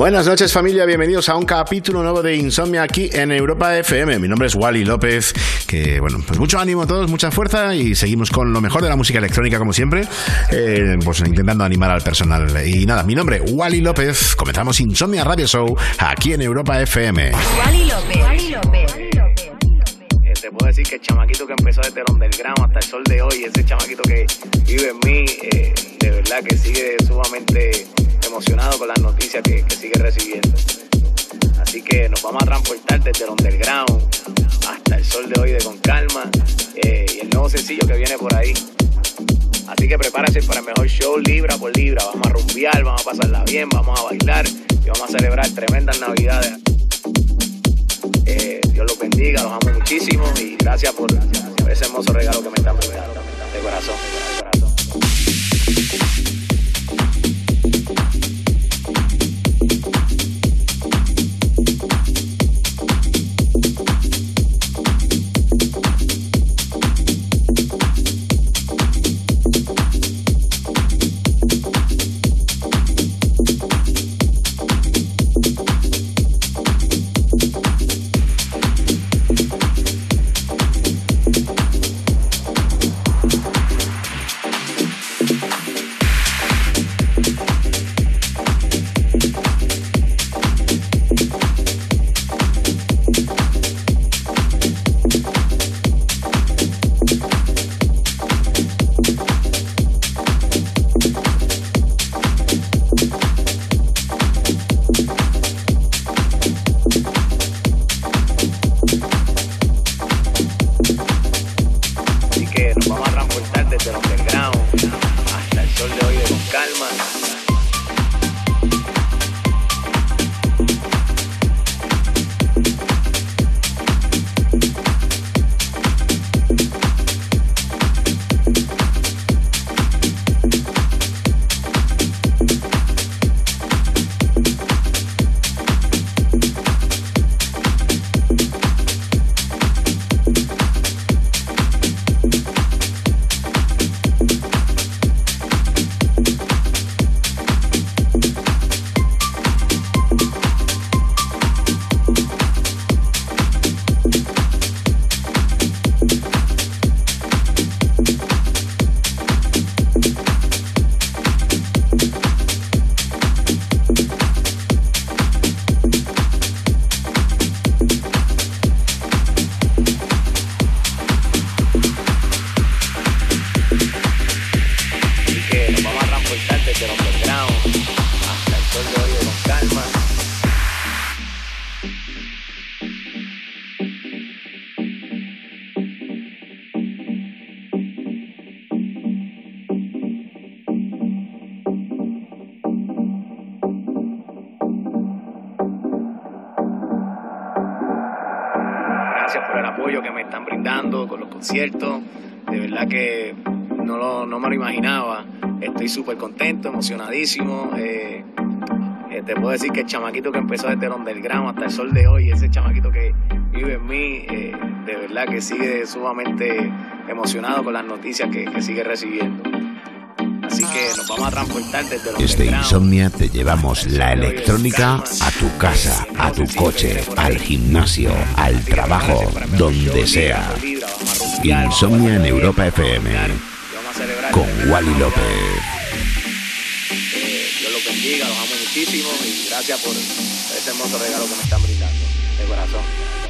Buenas noches familia, bienvenidos a un capítulo nuevo de Insomnia aquí en Europa FM. Mi nombre es Wally López, que bueno, pues mucho ánimo a todos, mucha fuerza y seguimos con lo mejor de la música electrónica como siempre, eh, pues intentando animar al personal. Y nada, mi nombre Wally López, comenzamos Insomnia Radio Show aquí en Europa FM. Wally López. Wally López. Eh, te puedo decir que el chamaquito que empezó desde el underground hasta el sol de hoy, ese chamaquito que vive en mí, eh, de verdad que sigue sumamente emocionado con las noticias que, que sigue recibiendo. Así que nos vamos a transportar desde el underground hasta el sol de hoy de Con Calma eh, y el nuevo sencillo que viene por ahí. Así que prepárate para el mejor show libra por libra. Vamos a rumbear, vamos a pasarla bien, vamos a bailar y vamos a celebrar tremendas navidades. Eh, Dios los bendiga, los amo muchísimo y gracias por ese hermoso regalo que me están brindando. De corazón. Contento, emocionadísimo. Eh, eh, te puedo decir que el chamaquito que empezó desde el underground hasta el sol de hoy, ese chamaquito que vive en mí, eh, de verdad que sigue sumamente emocionado con las noticias que, que sigue recibiendo. Así que nos vamos a transportar desde el Desde. Insomnia te llevamos la electrónica a tu casa, a tu coche, al gimnasio, al trabajo, donde sea. Insomnia en Europa FM con Wally López. Muchísimo y gracias por ese hermoso regalo que me están brindando, de corazón.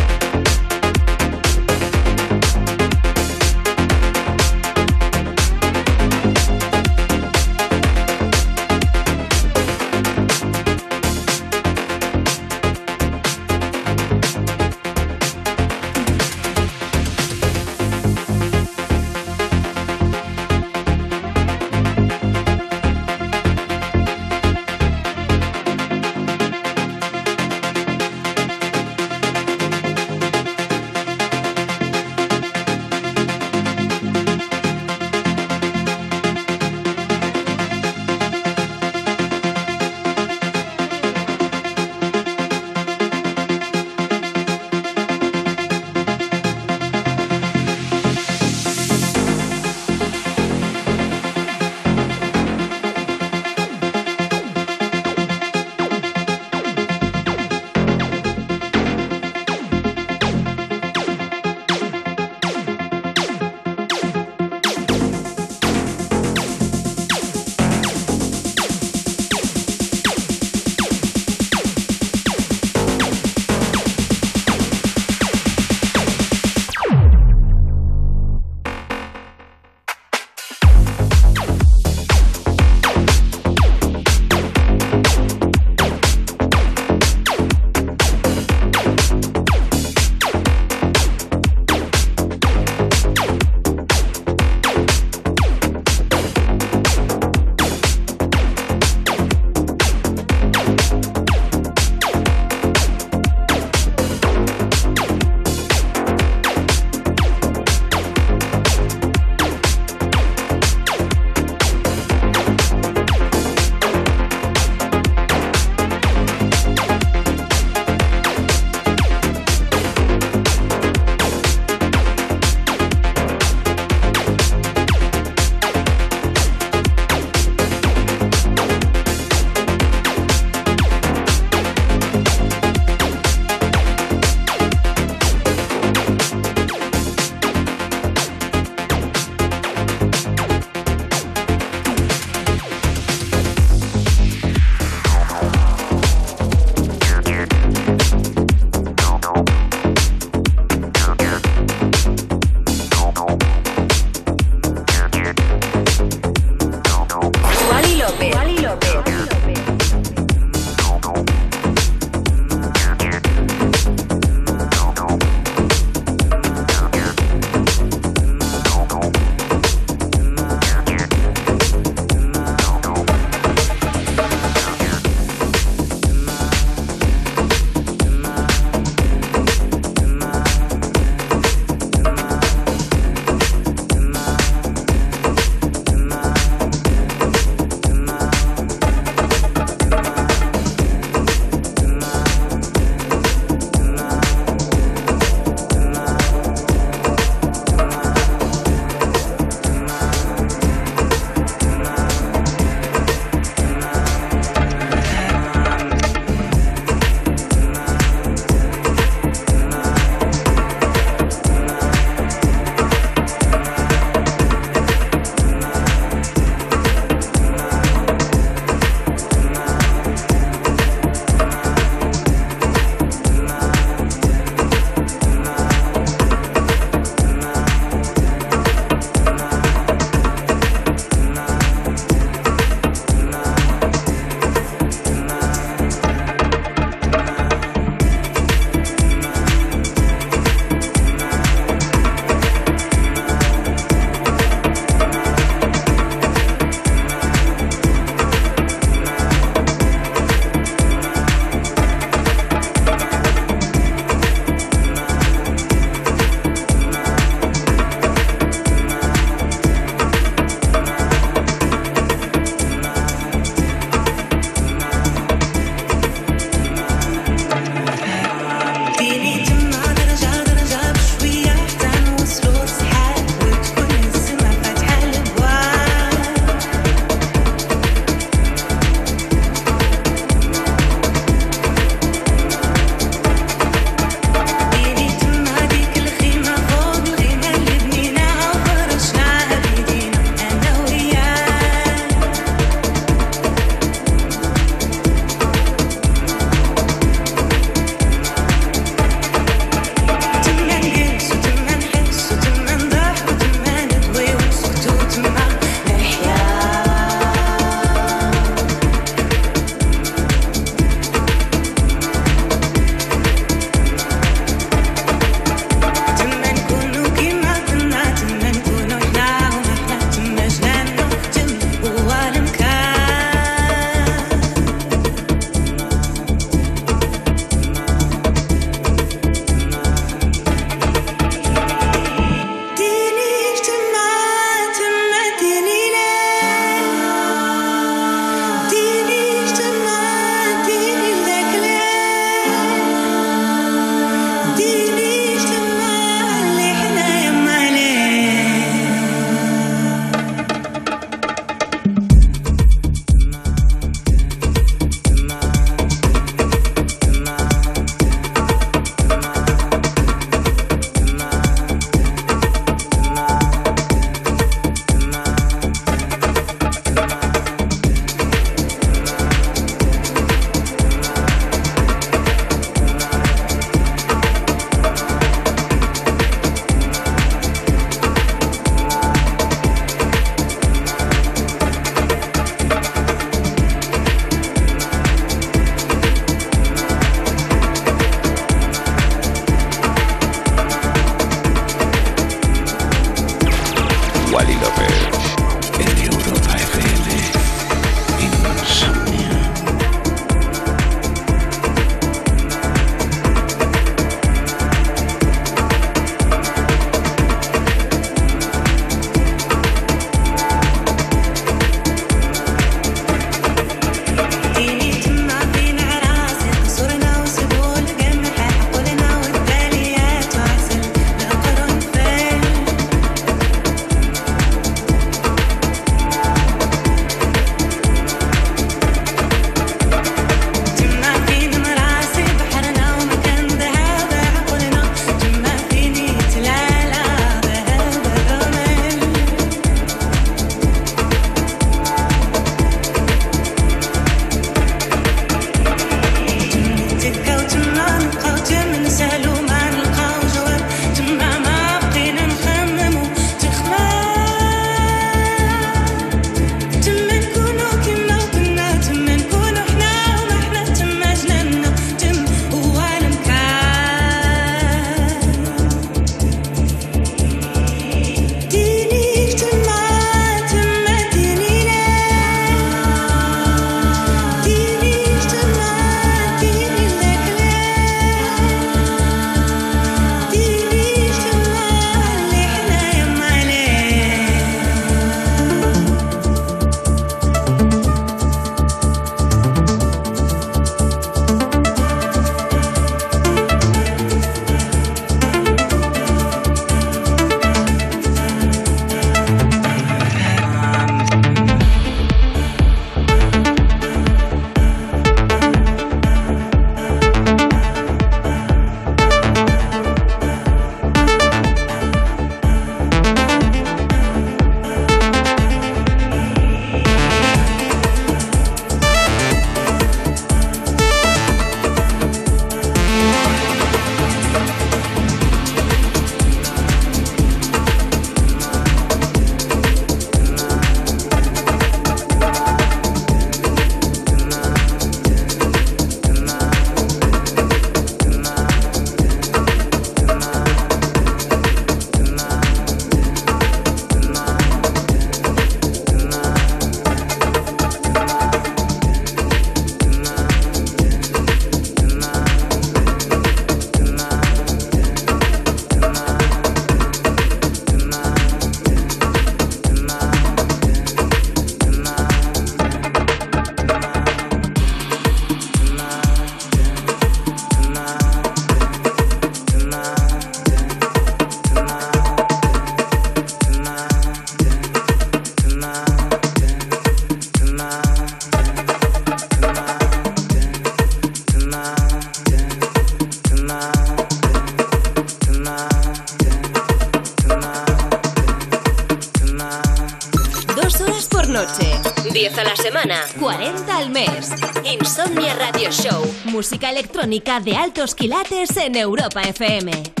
Electrónica de altos quilates en Europa FM.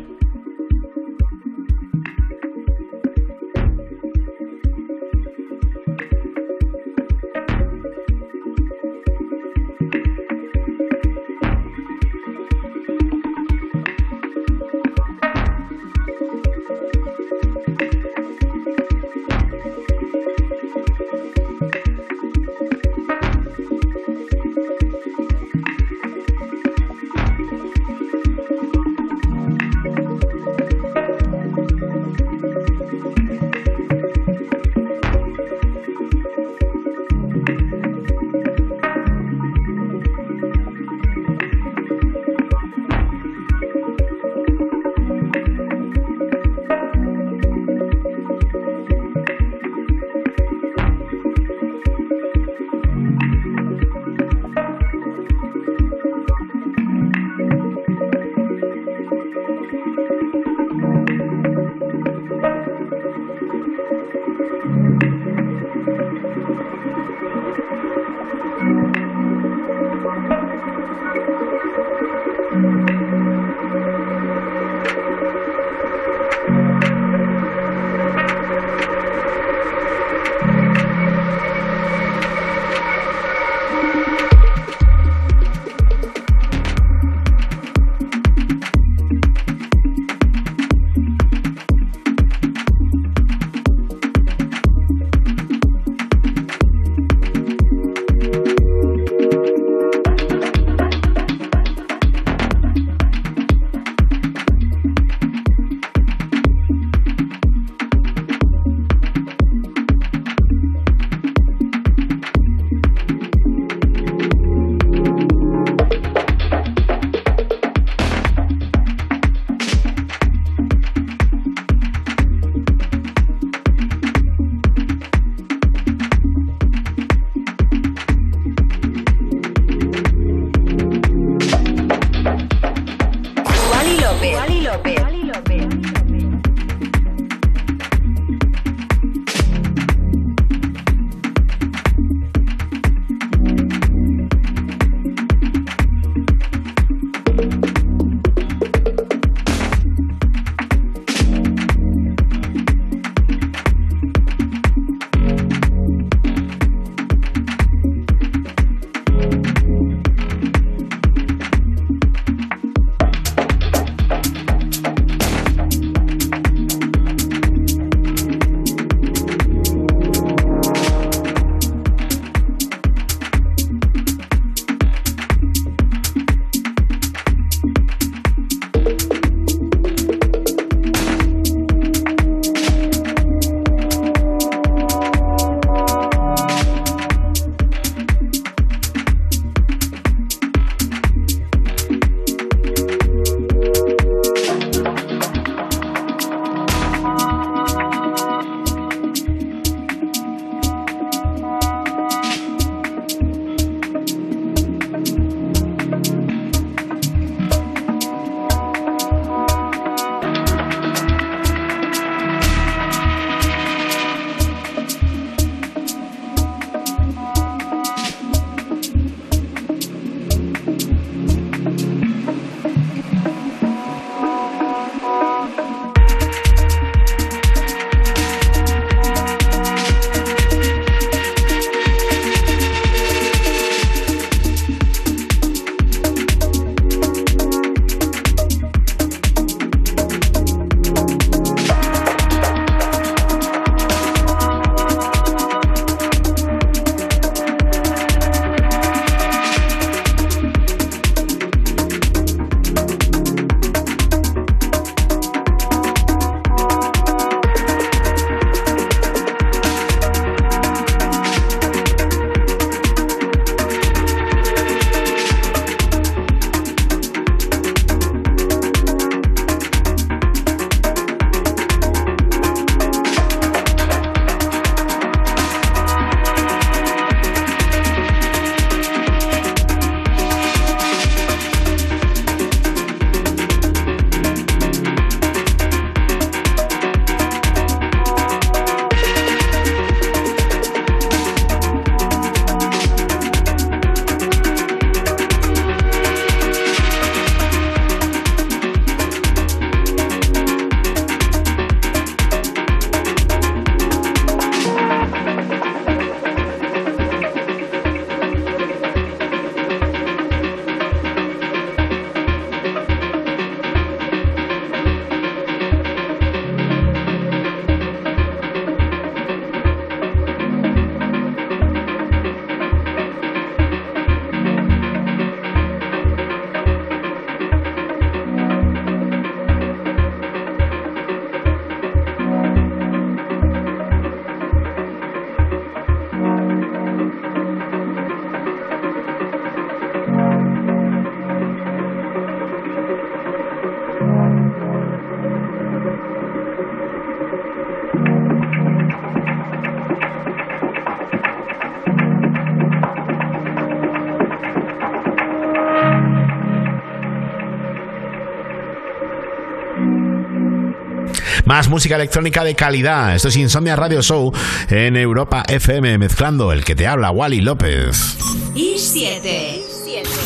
Más música electrónica de calidad. Esto es Insomnia Radio Show en Europa FM, mezclando el que te habla, Wally López. Y 7.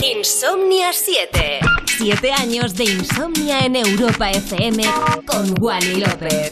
Insomnia 7. 7 años de insomnia en Europa FM con Wally López.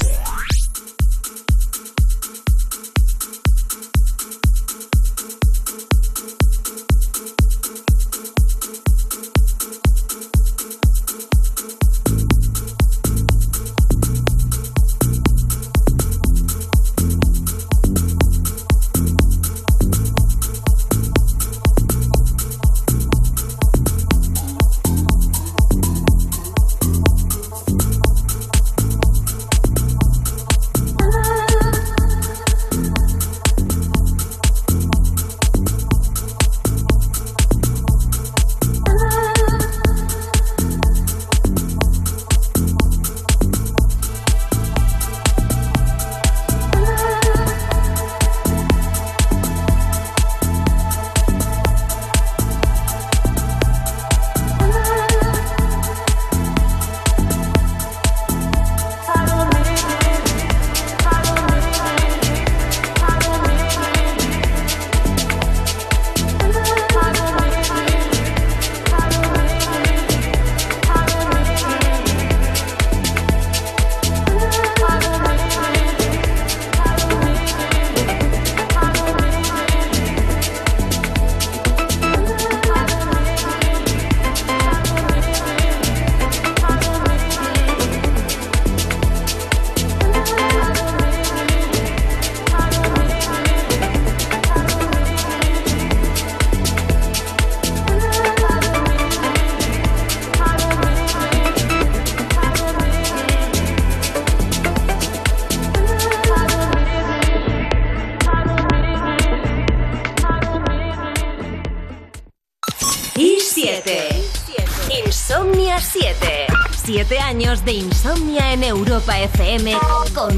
Con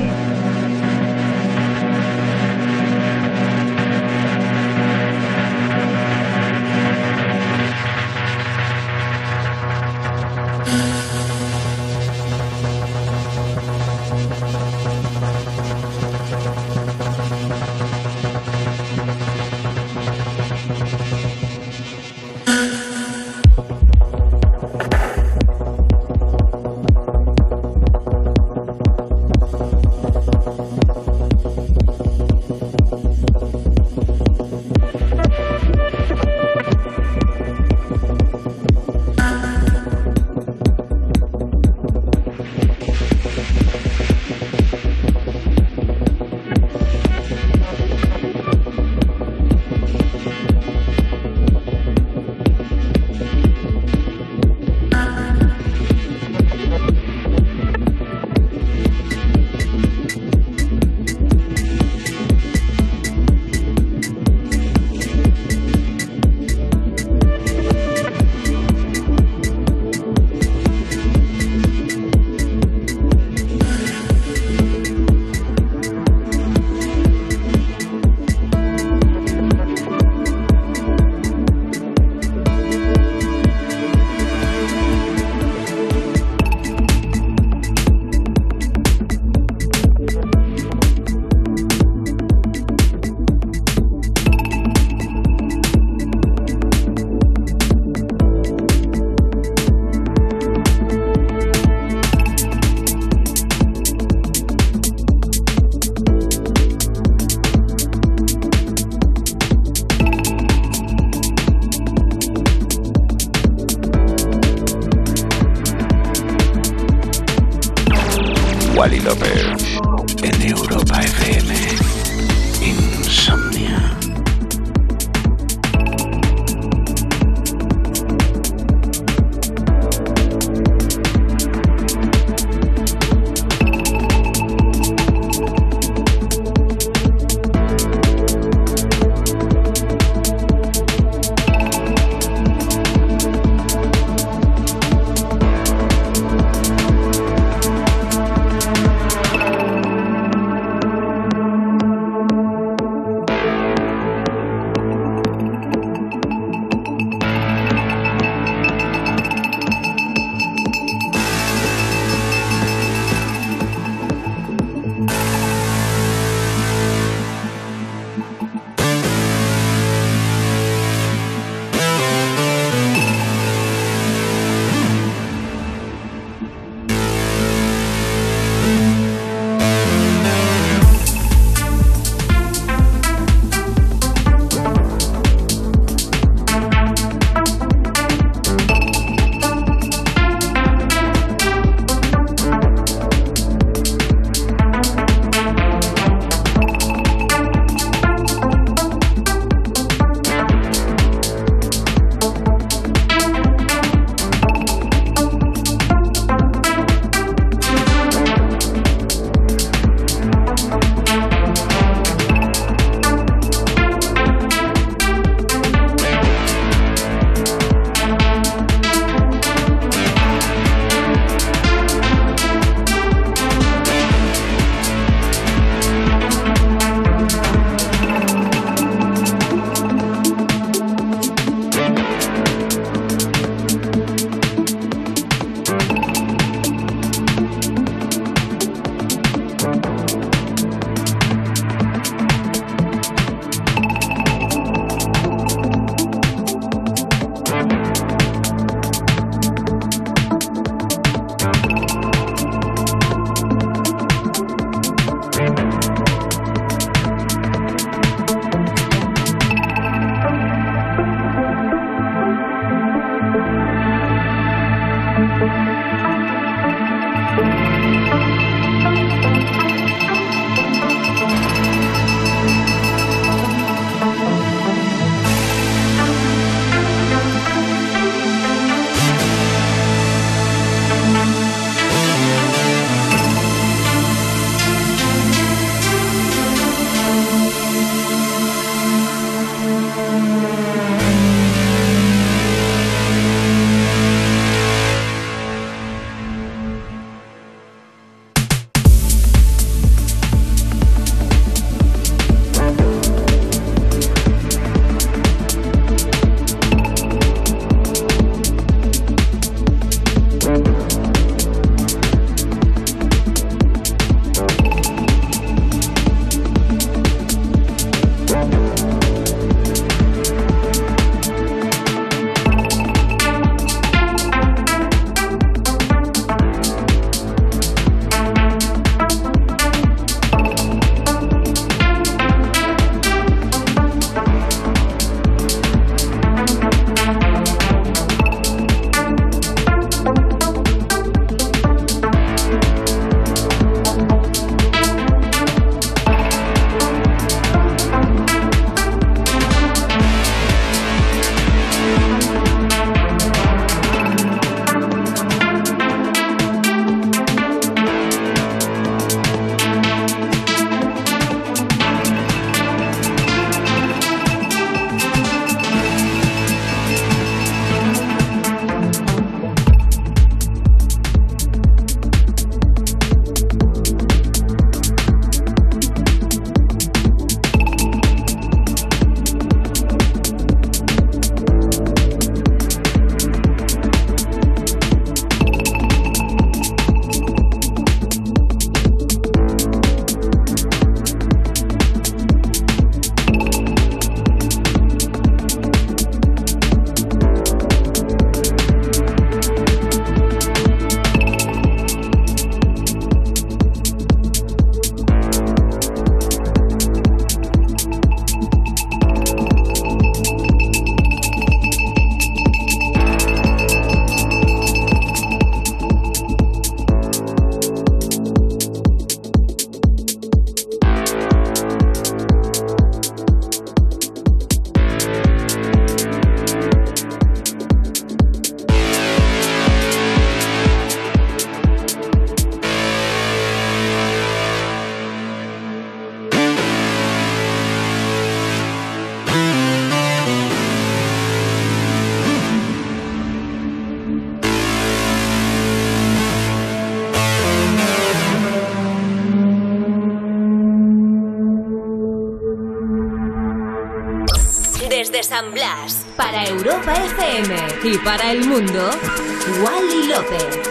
Europa FM y para el mundo, Wally López.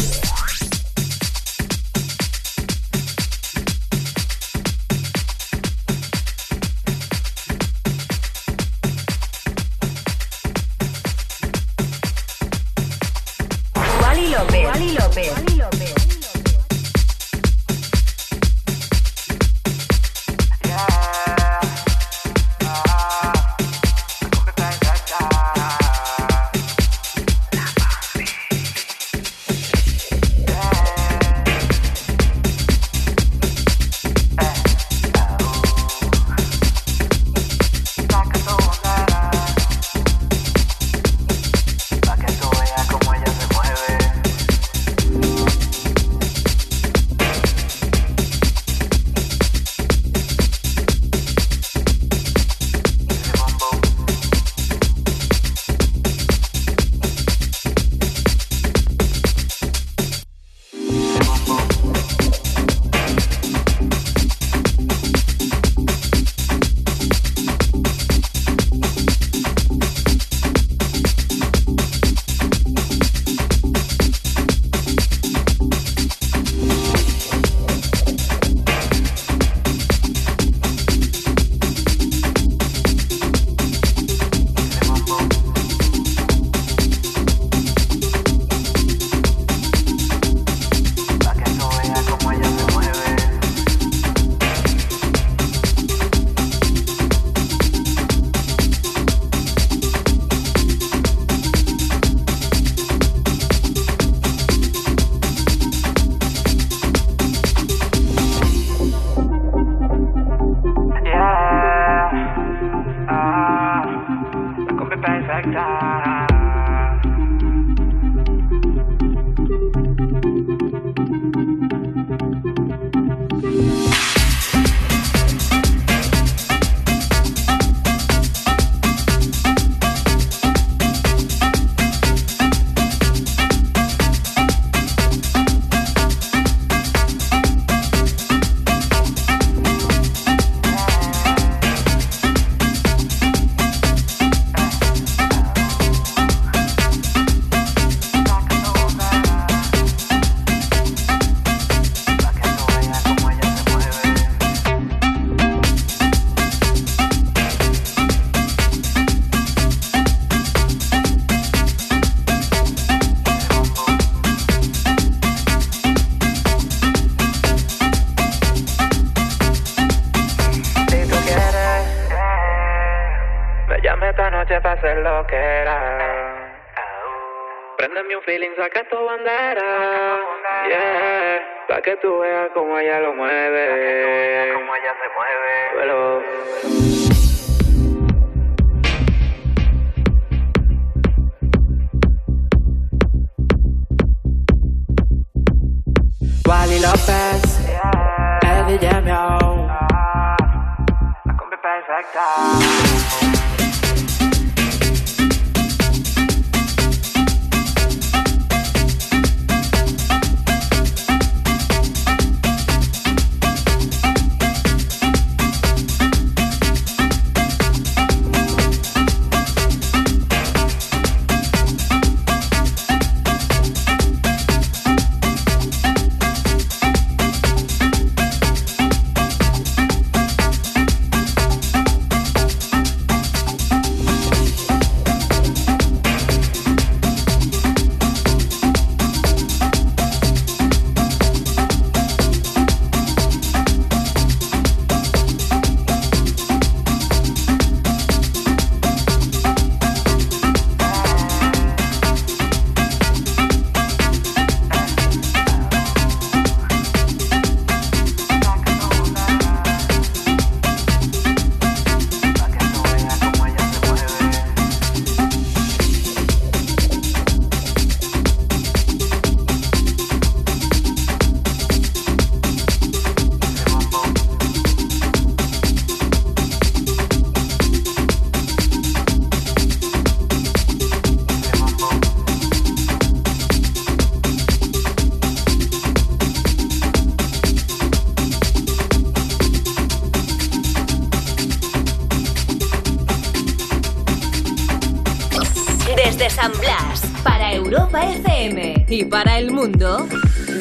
desde San Blas, para Europa FM y para el mundo,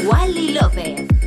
Wally López.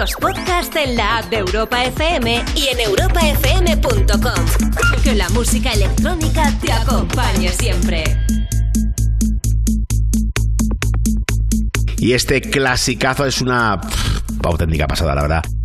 Nuestros podcasts en la app de Europa FM y en europafm.com. Que la música electrónica te acompañe siempre. Y este clasicazo es una auténtica pasada, la verdad.